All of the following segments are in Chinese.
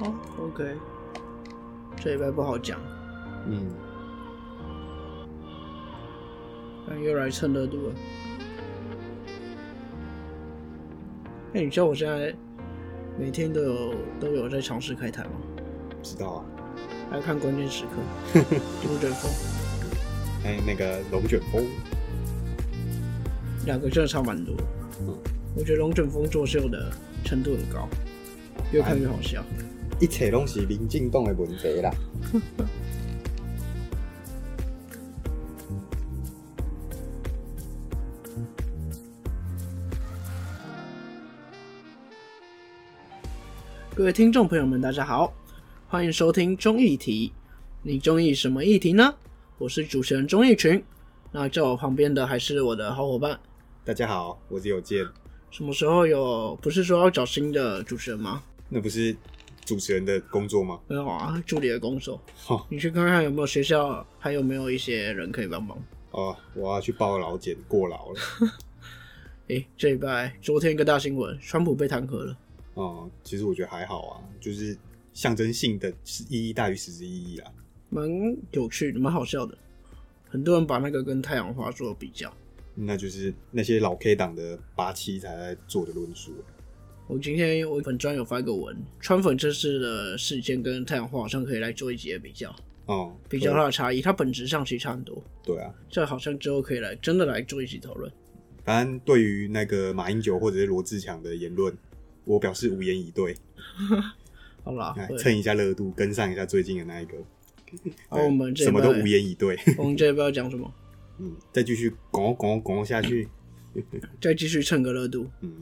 哦，OK，这礼拜不好讲，嗯，但又来蹭热度了。哎、你知道我现在每天都有都有在尝试开台吗？知道啊。还要看关键时刻，龙卷风，还有那个龙卷风，两个真的差蛮多。嗯我觉得龙卷风作秀的程度很高，越看越好笑。一切拢是民进党的问题啦。各位听众朋友们，大家好，欢迎收听中议题。你中意什么议题呢？我是主持人钟义群。那在我旁边的还是我的好伙伴。大家好，我是有健。什么时候有？不是说要找新的主持人吗？那不是主持人的工作吗？没有啊，助理的工作。哦你去看看有没有学校，还有没有一些人可以帮忙。哦，我要去报劳检过劳了。诶、这礼拜昨天一个大新闻，川普被弹劾了。哦，其实我觉得还好啊，就是象征性的意义大于实质意义啊。蛮有趣的，蛮好笑的。很多人把那个跟太阳花做比较。那就是那些老 K 党的八七才在做的论述。我今天我粉专有发一个文，川粉这次的事件跟太阳花好像可以来做一集的比较，哦，比较它的差异。它本质上其实差很多，对啊，这好像之后可以来真的来做一集讨论。反正对于那个马英九或者是罗志强的言论，我表示无言以对。好啦，来蹭一下热度，跟上一下最近的那一个。我们这什么都拜无言以对。我们这一拜要讲什么？嗯，再继续拱拱拱下去。再继续蹭个热度。嗯，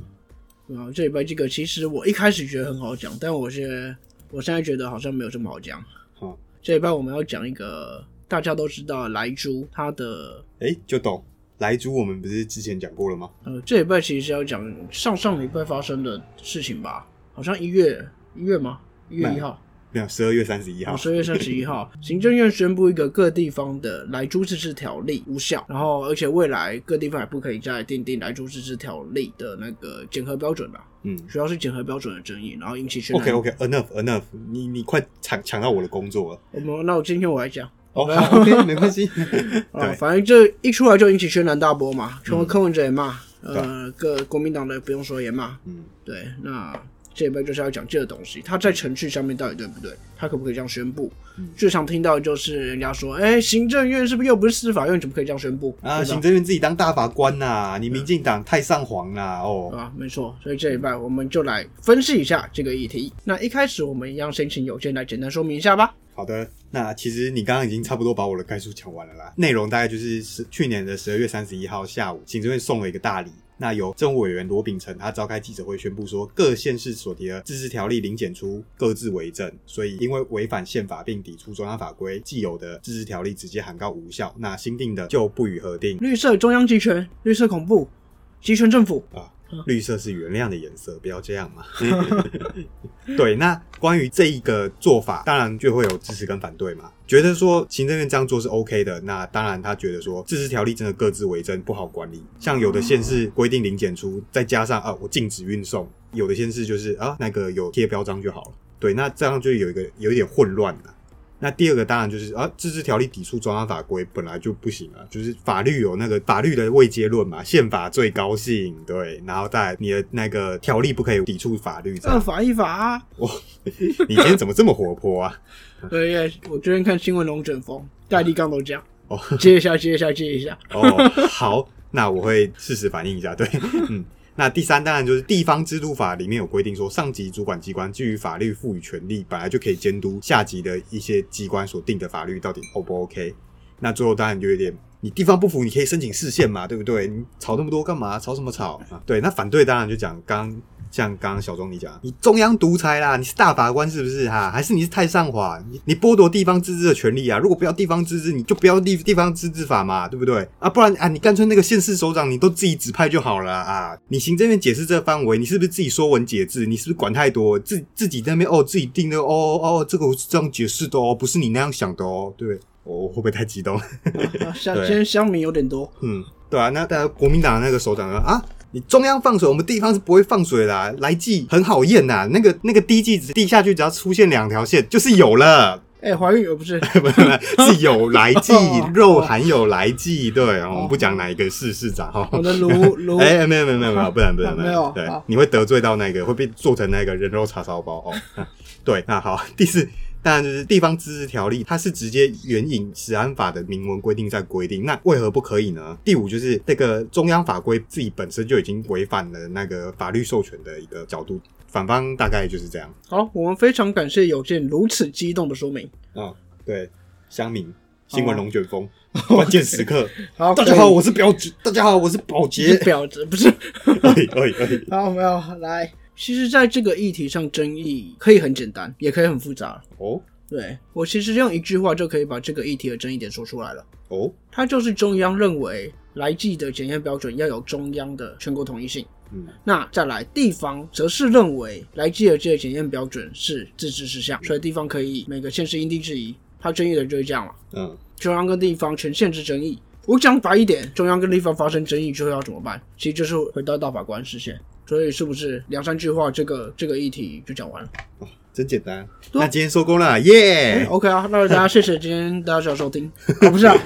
啊，这礼拜这个其实我一开始觉得很好讲，但我现在我现在觉得好像没有这么好讲。好，这礼拜我们要讲一个大家都知道的莱猪，它的哎、就懂。莱猪我们不是之前讲过了吗？呃，这礼拜其实是要讲上上礼拜发生的事情吧？好像一月一月吗？一月一号，没有，十二月三十一号。十二月三十一号，行政院宣布一个各地方的来猪自治条例无效，然后而且未来各地方也不可以再订定来猪自治条例的那个检核标准吧，嗯。主要是检核标准的争议，然后引起轩然。，OK OK，enough enough，你你快抢抢到我的工作了。我们那我今天我来讲。，OK，没关系。啊，对，反正这一出来就引起轩然大波嘛，全国嗯柯文哲也骂，呃，各国民党的不用说也骂，嗯，对，那这一辈就是要讲这个东西，它在程序上面到底对不对？它可不可以这样宣布？嗯最常听到的就是人家说，哎、行政院是不是又不是司法院，怎么可以这样宣布？啊，行政院自己当大法官呐、你民进党太上皇啦，哦，啊，没错，所以这一拜我们就来分析一下这个议题。那一开始我们一样先请有件来简单说明一下吧。好的，那其实你刚刚已经差不多把我的概述讲完了啦。内容大概就是十去年的十二月三十一号下午，行政院送了一个大礼。那由政务委员罗秉成他召开记者会宣布说，各县市所提的自治条例零检出各自为政，所以因为违反宪法并抵触中央法规，既有的自治条例直接函告无效，那新定的就不予核定绿色中央集权，绿色恐怖，集权政府。啊。绿色是原谅的颜色，不要这样嘛。对，那关于这一个做法，当然就会有支持跟反对嘛。觉得说行政院这样做是 OK 的，那当然他觉得说自治条例真的各自为政，不好管理。像有的县市规定零检出，再加上啊我禁止运送，有的县市就是啊那个有贴标章就好了。对，那这样就有一个有一点混乱了。那第二个当然就是啊，自治条例抵触中央法规本来就不行啊，就是法律有那个法律的位阶论嘛，宪法最高性，对，然后再你的那个条例不可以抵触法律，这样。二法一法啊！你今天怎么这么活泼啊？对耶，我昨天看新闻龙卷风，戴立刚都讲，哦接一下，接一下，接一下。哦，好，那我会适时反应一下。对，嗯，那第三当然就是地方制度法里面有规定说，上级主管机关基于法律赋予权利，本来就可以监督下级的一些机关所定的法律到底 O 不 OK。那最后当然就有点，你地方不服，你可以申请释宪嘛，对不对？你吵那么多干嘛？吵什么吵？对，那反对当然就讲刚像刚刚小钟你讲，你中央独裁啦，你是大法官是不是哈？还是你是太上皇？你你剥夺地方自治的权利啊？如果不要地方自治，你就不要地地方自治法嘛，对不对？啊，不然啊，你干脆那个县市首长你都自己指派就好了啊！你行政院解释这个范围，你是不是自己说文解字？你是不是管太多？自自己在那边哦，自己定的哦哦，这个我是这样解释的哦，不是你那样想的哦，对？我、会不会太激动？啊，像对今天乡民有点多，嗯，对啊，那大家国民党那个首长说啊，你中央放水，我们地方是不会放水的、啊。来记很好验呐、那个那个滴剂值滴下去，只要出现两条线就是有了。哎、怀孕呃 不是？不是有来剂哦，肉含有来剂。对，我们不讲哪一个市市长哈。我的卢卢哎，没有没有没有没有，不然不然不 没有然，对，你会得罪到那个，会被做成那个人肉叉烧包哦。对，那好，第四。当然就是地方自治条例，它是直接援引治安法的明文规定在规定，那为何不可以呢？第五就是这个中央法规自己本身就已经违反了那个法律授权的一个角度，反方大概就是这样好，我们非常感谢有件如此激动的说明。啊、对，乡民新闻龙卷风，关键时刻，好，大家好，我是表姐，大家好，我是保是洁，表子，不是？哎哎哎，好，没有来。其实，在这个议题上，争议可以很简单，也可以很复杂。哦对我其实用一句话就可以把这个议题的争议点说出来了。哦，它就是中央认为来记的检验标准要有中央的全国统一性。嗯那再来，地方则是认为来记的这个检验标准是自治事项，所以地方可以每个县市因地制宜。它争议的就是这样嘛，嗯，中央跟地方权限之争议。我讲白一点，中央跟地方发生争议之后要怎么办？其实就是回到大法官视线。所以是不是两三句话，这个这个议题就讲完了？哦真简单。那今天收工了，耶！OK 啊，那大家谢谢今天大家的收听，啊、不是啊，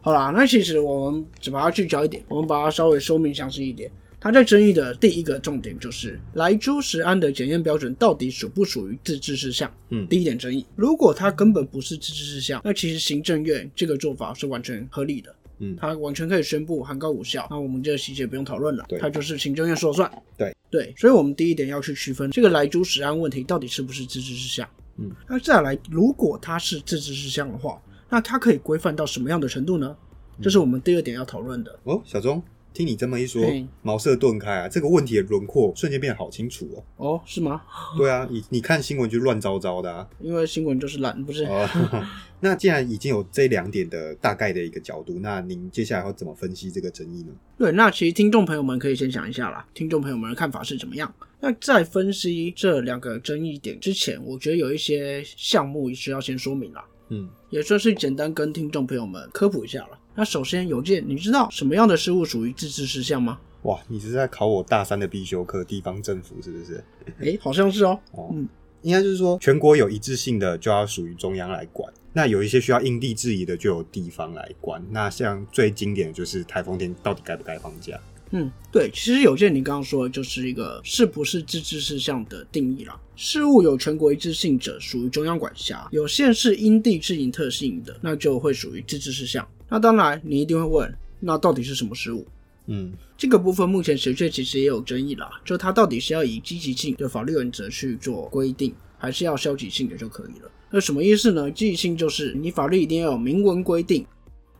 好啦，那其实我们只把它聚焦一点，我们把它稍微说明详细一点。它在争议的第一个重点就是莱猪食安的检验标准到底属不属于自治事项？嗯第一点争议，如果它根本不是自治事项，那其实行政院这个做法是完全合理的。嗯他完全可以宣布函告无效，那我们这个细节不用讨论了对，它就是行政院说了算。对对，所以我们第一点要去区分这个莱猪食安问题到底是不是自治事项。嗯，那再来，如果它是自治事项的话，那它可以规范到什么样的程度呢？这是我们第二点要讨论的。哦，小钟，听你这么一说嘿，茅塞顿开啊，这个问题的轮廓瞬间变得好清楚哦。哦，是吗？对啊，你你看新闻就乱糟糟的啊。因为新闻就是懒，不是？哦，那既然已经有这两点的大概的一个角度，那您接下来要怎么分析这个争议呢？对，那其实听众朋友们可以先想一下啦，听众朋友们的看法是怎么样？那在分析这两个争议点之前，我觉得有一些项目需要先说明啦。嗯，也算是简单跟听众朋友们科普一下了。那首先，邮件，你知道什么样的事物属于自治事项吗？哇，你是在考我大三的必修课地方政府是不是？诶，好像是哦。哦嗯，应该就是说，全国有一致性的就要属于中央来管，那有一些需要因地制宜的就由地方来管。那像最经典的就是台风天到底该不该放假？嗯，对，其实有件你刚刚说的就是一个是不是自治事项的定义啦。事务有全国一致性者，属于中央管辖；有县市因地制宜特性的，那就会属于自治事项。那当然，你一定会问，那到底是什么事务？嗯这个部分目前学界其实也有争议啦，就它到底是要以积极性的法律原则去做规定，还是要消极性的就可以了。那什么意思呢？积极性就是你法律一定要有明文规定，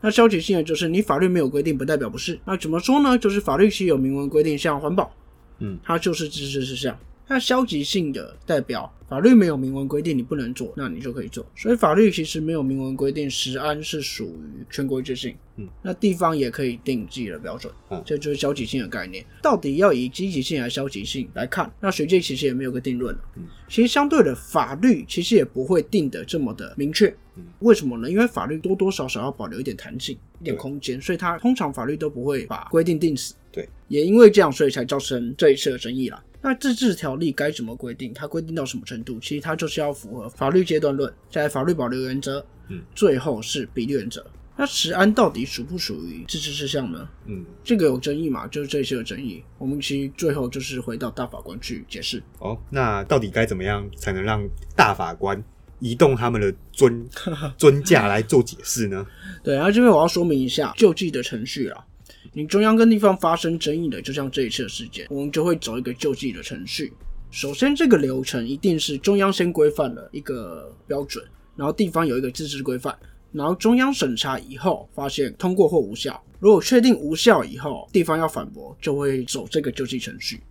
那消极性的就是你法律没有规定，不代表不是。那怎么说呢？就是法律其实有明文规定，像环保，嗯，它就是支持事项。那消极性的代表法律没有明文规定你不能做，那你就可以做。所以法律其实没有明文规定，食安是属于全国一致性。嗯，那地方也可以定自己的标准。嗯这就是消极性的概念。到底要以积极性还是消极性来看？那学界其实也没有个定论了。嗯，其实相对的，法律其实也不会定的这么的明确。嗯，为什么呢？因为法律多多少少要保留一点弹性、一点空间，所以它通常法律都不会把规定定死。对，也因为这样，所以才造成这一次的争议啦。那自治条例该怎么规定？它规定到什么程度？其实它就是要符合法律阶段论，在法律保留原则，嗯，最后是比例原则。那食安到底属不属于自治事项呢？嗯，这个有争议嘛？就是这一次有争议。我们其实最后就是回到大法官去解释。哦，那到底该怎么样才能让大法官移动他们的尊 尊驾来做解释呢？对，然后这边我要说明一下救济的程序啦。你中央跟地方发生争议的，就像这一次的事件，我们就会走一个救济的程序。首先，这个流程一定是中央先规范了一个标准，然后地方有一个自治规范，然后中央审查以后发现通过或无效，如果确定无效以后，地方要反驳，就会走这个救济程序。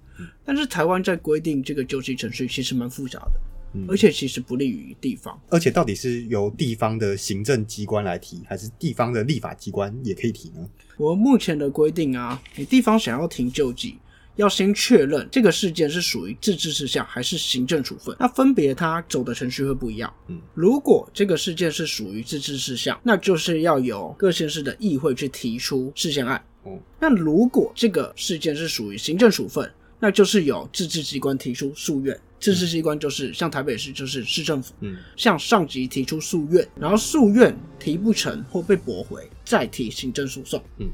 但是台湾在规定这个救济程序其实蛮复杂的，嗯而且其实不利于地方。而且到底是由地方的行政机关来提，还是地方的立法机关也可以提呢？我目前的规定啊，你地方想要停救济，要先确认这个事件是属于自治事项还是行政处分，那分别它走的程序会不一样。嗯，如果这个事件是属于自治事项，那就是要由各县市的议会去提出事件案。哦那如果这个事件是属于行政处分，那就是由自治机关提出诉愿。自治机关就是像台北市就是市政府，嗯向上级提出诉愿，然后诉愿提不成或被驳回，再提行政诉讼。嗯，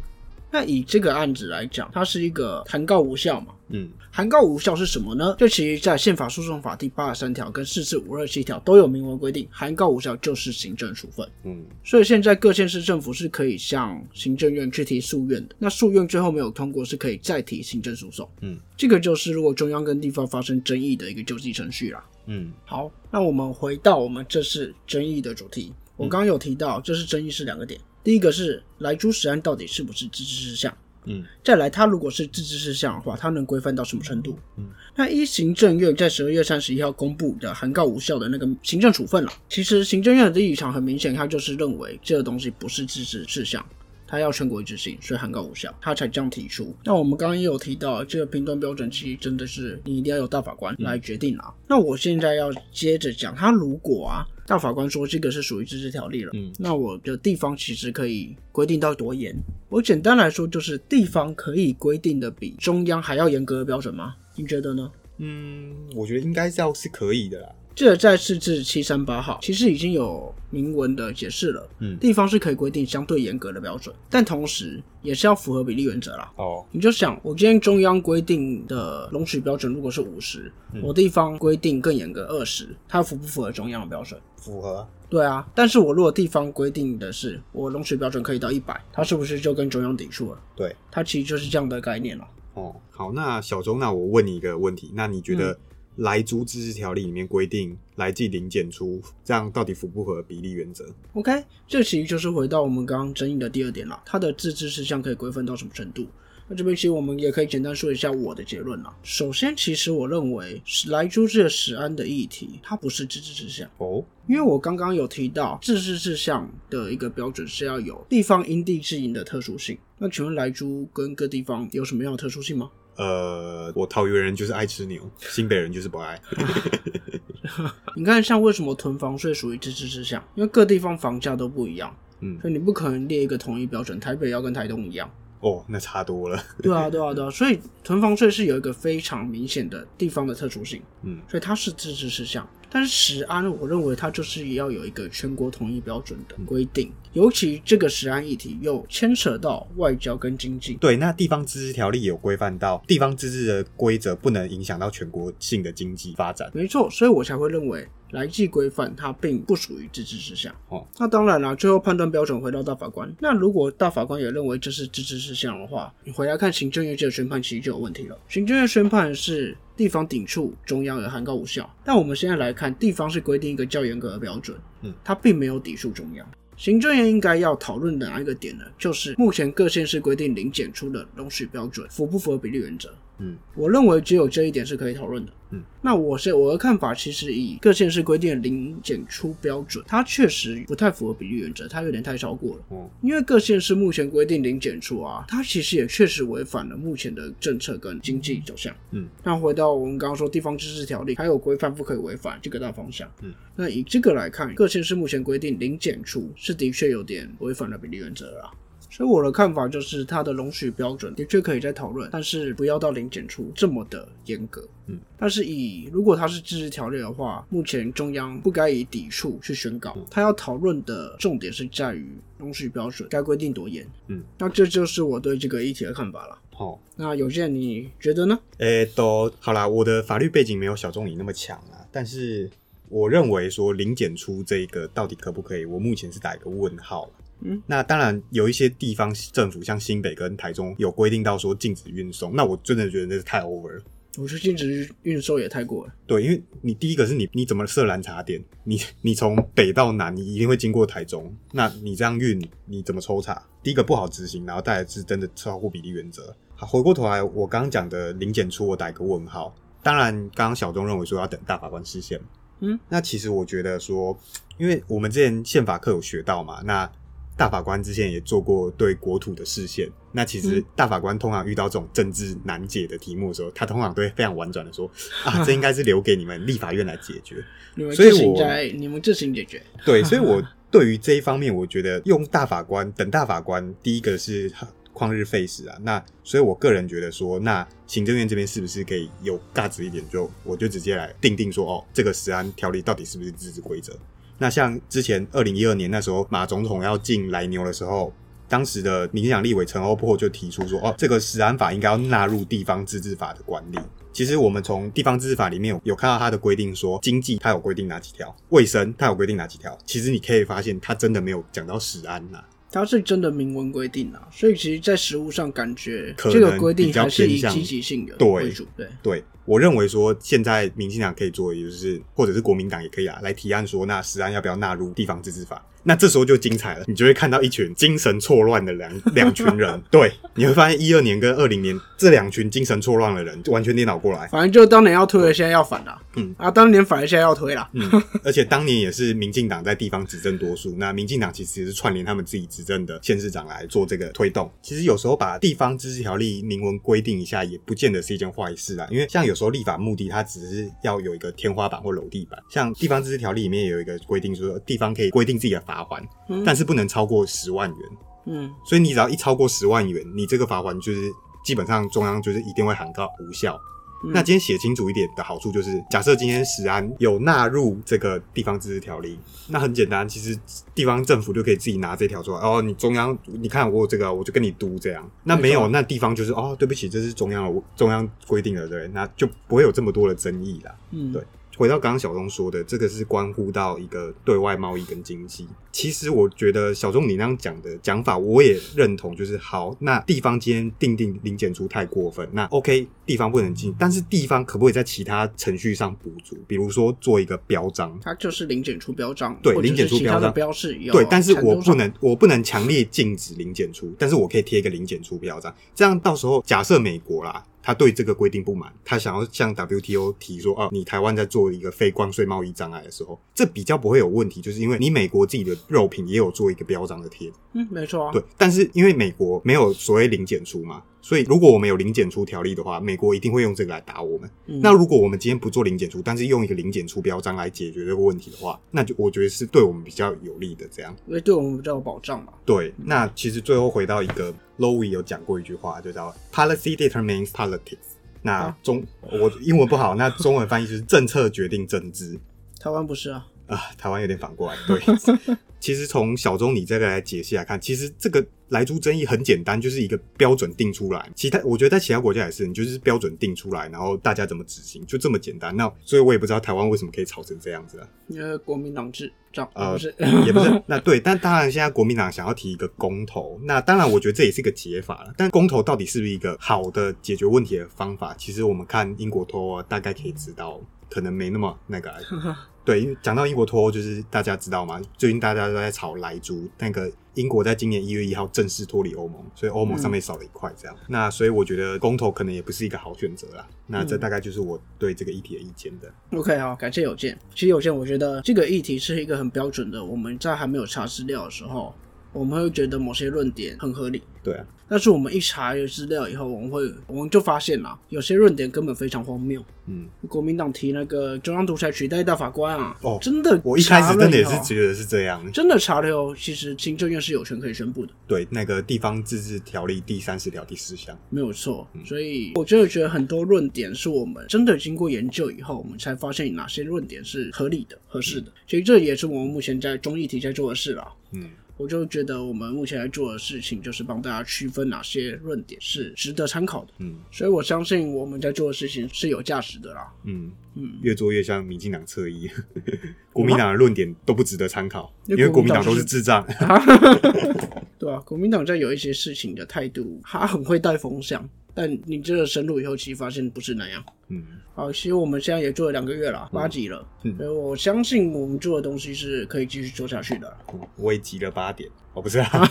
那以这个案子来讲，它是一个函告无效嘛？嗯函告无效是什么呢？就其实在宪法诉讼法第八十三条跟四四五二七条都有明文规定，函告无效就是行政处分。嗯所以现在各县市政府是可以向行政院去提诉愿的。那诉愿最后没有通过，是可以再提行政诉讼。嗯，这个就是如果中央跟地方发生争议的一个救济程序啦。嗯好，那我们回到我们这次争议的主题。我刚刚有提到，这是争议是两个点，第一个是莱猪实案到底是不是自治事项。嗯再来，它如果是自治事项的话，它能规范到什么程度？嗯，那一行政院在十二月三十一号公布的函告无效的那个行政处分了，其实行政院的立场很明显，它就是认为这个东西不是自治事项。他要全国一致性，所以函告无效，他才这样提出。那我们刚刚也有提到，这个评断标准其实真的是你一定要由大法官来决定啊。那我现在要接着讲，他如果啊大法官说这个是属于自治条例了，嗯那我的地方其实可以规定到多严？我简单来说，就是地方可以规定的比中央还要严格的标准吗？你觉得呢？嗯，我觉得应该是要是可以的啦。这在四至七三八号其实已经有明文的解释了，嗯地方是可以规定相对严格的标准，但同时也是要符合比例原则啦。哦，你就想，我今天中央规定的容许标准如果是五十、嗯我地方规定更严格二十，它符不符合中央的标准？符合。对啊，但是我如果地方规定的是我容许标准可以到一百，它是不是就跟中央抵触了？对，它其实就是这样的概念了。哦，好，那小周，那我问你一个问题，那你觉得来租自治条例里面规定来计零检出，这样到底符不符合比例原则？OK，这其实就是回到我们刚刚争议的第二点了，它的自治事项可以规范到什么程度？那这边其实我们也可以简单说一下我的结论啦。首先，其实我认为来租这个实安的议题，它不是自治事项。哦，因为我刚刚有提到自治事项的一个标准是要有地方因地制宜的特殊性。那请问莱猪跟各地方有什么样的特殊性吗？呃，我桃园人就是爱吃牛，新北人就是不爱。你看，像为什么囤房税属于自治事项？因为各地方房价都不一样，嗯，所以你不可能列一个统一标准，台北要跟台东一样。哦，那差多了。对啊，对啊，对啊，所以囤房税是有一个非常明显的地方的特殊性，嗯所以它是自治事项。但是食安，我认为它就是要有一个全国统一标准的规定，尤其这个食安议题又牵扯到外交跟经济。对，那地方自治条例有规范到地方自治的规则不能影响到全国性的经济发展。没错，所以我才会认为来记规范它并不属于自治事项。哦，那当然了，最后判断标准回到大法官。那如果大法官也认为这是自治事项的话，你回来看行政院这个宣判，其实就有问题了。行政院宣判是地方抵触中央而函告无效，但我们现在来看，地方是规定一个较严格的标准，嗯，它并没有抵触中央。行政院应该要讨论的哪一个点呢？就是目前各县市规定零检出的容许标准符不符合比例原则？嗯，我认为只有这一点是可以讨论的。嗯，那我是我的看法，其实以各县市规定的零检出标准，它确实不太符合比例原则，它有点太超过了。哦，因为各县市目前规定零检出啊，它其实也确实违反了目前的政策跟经济走向。嗯，那回到我们刚刚说地方自治条例，还有规范不可以违反这个大方向。嗯，那以这个来看，各县市目前规定零检出是的确有点违反了比例原则啦。所以我的看法就是，它的容许标准的确可以再讨论，但是不要到零检出这么的严格。嗯，但是以如果它是自治条例的话，目前中央不该以抵触去宣告，嗯它要讨论的重点是在于容许标准该规定多严。嗯，那这就是我对这个议题的看法了。好、那有些人你觉得呢？诶、都好啦，我的法律背景没有小钟你那么强啊，但是我认为说零检出这个到底可不可以，我目前是打一个问号啦嗯，那当然有一些地方政府，像新北跟台中有规定到说禁止运送，那我真的觉得那是太 over 了。我觉得禁止运售也太过了。对，因为你第一个是你你怎么设蓝茶点？你你从北到南，你一定会经过台中，那你这样运，你怎么抽查？第一个不好执行，然后再来是真的超乎比例原则。好，回过头来，我刚刚讲的零检出，我打一个问号。当然，刚刚小钟认为说要等大法官释宪，嗯，那其实我觉得说，因为我们之前宪法课有学到嘛，那大法官之前也做过对国土的释宪。那其实嗯大法官通常遇到这种政治难解的题目的时候，他通常都会非常婉转的说啊，这应该是留给你们立法院来解决。你们所以自行我在你们自行解决。对，所以我对于这一方面，我觉得用大法官等大法官，第一个是他旷日费时啊。那所以我个人觉得说，那行政院这边是不是可以有价值一点，就我就直接来定定说，哦，这个食安条例到底是不是自治规则？那像之前二零一二年那时候马总统要进来牛的时候。当时的民进党立委陈欧珀就提出说：“哦，这个食安法应该要纳入地方自治法的管理。”其实我们从地方自治法里面有有看到它的规定，说经济它有规定哪几条，卫生它有规定哪几条。其实你可以发现，它真的没有讲到食安呐。它是真的明文规定啊，所以其实，在实务上感觉可这个能规定还是以积极性的为主。对，对我认为说，现在民进党可以做也就是，或者是国民党也可以啊，来提案说，那食安要不要纳入地方自治法？那这时候就精彩了，你就会看到一群精神错乱的两 两群人。对，你会发现一二年跟二零年这两群精神错乱的人就完全颠倒过来。反正就当年要推了，现在要反了。嗯啊，当年反了，现在要推了。嗯，而且当年也是民进党在地方执政多数，那民进党其实也是串联他们自己执政的县市长来做这个推动。其实有时候把地方自治条例明文规定一下，也不见得是一件坏事啊。因为像有时候立法目的，它只是要有一个天花板或楼地板。像地方自治条例里面有一个规定说，地方可以规定自己的罚款，但是不能超过十万元。嗯，所以你只要一超过十万元，你这个罚款就是基本上中央就是一定会喊告无效。那今天写清楚一点的好处就是，假设今天石安有纳入这个地方自治条例，那很简单，其实地方政府就可以自己拿这条出来。哦，你中央你看我有这个，我就跟你督这样。那没有，那地方就是哦，对不起，这是中央的中央规定的，对，那就不会有这么多的争议啦。嗯，对回到刚刚小钟说的，这个是关乎到一个对外贸易跟经济。其实我觉得小钟你那样讲的讲法，我也认同。就是好，那地方今天定定零检出太过分，那 OK，地方不能进，但是地方可不可以在其他程序上补足？比如说做一个标章，它就是零检出标章，对零检出标章标示有对，但是我不能，我不能强烈禁止零检出，但是我可以贴一个零检出标章，这样到时候假设美国啦，他对这个规定不满，他想要向 WTO 提说，哦、你台湾在做一个非关税贸易障碍的时候，这比较不会有问题，就是因为你美国自己的肉品也有做一个标章的贴，嗯，没错啊。对，但是因为美国没有所谓零检出嘛，所以如果我们有零检出条例的话，美国一定会用这个来打我们。嗯那如果我们今天不做零检出，但是用一个零检出标章来解决这个问题的话，那就我觉得是对我们比较有利的。这样因为对我们比较有保障嘛。对，那其实最后回到一个 Lowy 有讲过一句话，就叫 policy determines politics。那啊中我英文不好，那中文翻译就是政策决定政治。台湾不是啊，啊，台湾有点反过来。对，其实从小钟你这个来解析来看，其实这个来租争议很简单，就是一个标准定出来。其他我觉得在其他国家也是，你就是标准定出来，然后大家怎么执行，就这么简单。那所以我也不知道台湾为什么可以吵成这样子啊。因为国民党制这样，呃不是也不是，那 对，但当然现在国民党想要提一个公投，那当然我觉得这也是一个解法了。但公投到底是不是一个好的解决问题的方法？其实我们看英国脱欧啊，大概可以知道，可能没那么那个。对，因为讲到英国脱欧，就是大家知道吗？最近大家都在炒莱猪，那个英国在今年一月一号正式脱离欧盟，所以欧盟上面少了一块这样。那所以我觉得公投可能也不是一个好选择啦。那这大概就是我对这个议题的意见的。OK 好，感谢有见。其实有见，我觉得这个议题是一个很标准的。我们在还没有查资料的时候，我们会觉得某些论点很合理，对啊，但是我们一查了资料以后，我们会我们就发现啦，有些论点根本非常荒谬。嗯，国民党提那个中央独裁取代大法官啊，哦真的，我一开始真的也是得，觉得是这样。真的查了以后，其实行政院是有权可以宣布的。对，那个地方自治条例第三十条第四项。没有错，所以我真的觉得很多论点是我们真的经过研究以后，我们才发现哪些论点是合理的、合适的。其实这也是我们目前在中议题在做的事啦。嗯，我就觉得我们目前在做的事情，就是帮大家区分哪些论点是值得参考的。嗯所以我相信我们在做的事情是有价值的啦。嗯嗯，越做越像民进党侧翼，国民党的论点都不值得参考，因因为为国民党都是智障。对啊，国民党在有一些事情的态度，他很会带风向，但你真的深入以后，其实发现不是那样。嗯。好，其实我们现在也做了两个月了，八级了，嗯。所以我相信我们做的东西是可以继续做下去的。我也急了八点，哦不是啊，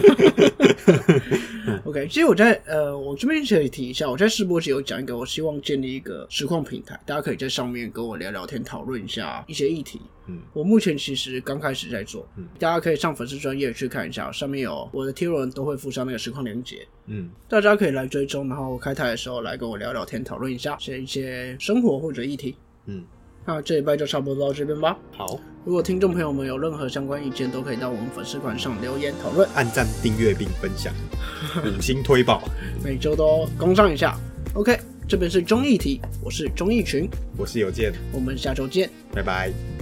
OK，其实我在呃，我这边可以提一下，我在试播集有讲一个，我希望建立一个实况平台，大家可以在上面跟我聊聊天，讨论一下一些议题。嗯我目前其实刚开始在做，嗯大家可以上粉丝专业去看一下，上面有我的贴文都会附上那个实况链接，嗯大家可以来追踪，然后开台的时候来跟我聊聊天，讨论一下一些一些生活或者议题。嗯，那这一拜就差不多到这边吧。好，如果听众朋友们有任何相关意见，都可以到我们粉丝团上留言讨论，按赞、订阅并分享，五星推爆。每周都公上一下。OK，这边是中艺题，我是综艺群，我是有健，我们下周见。拜拜。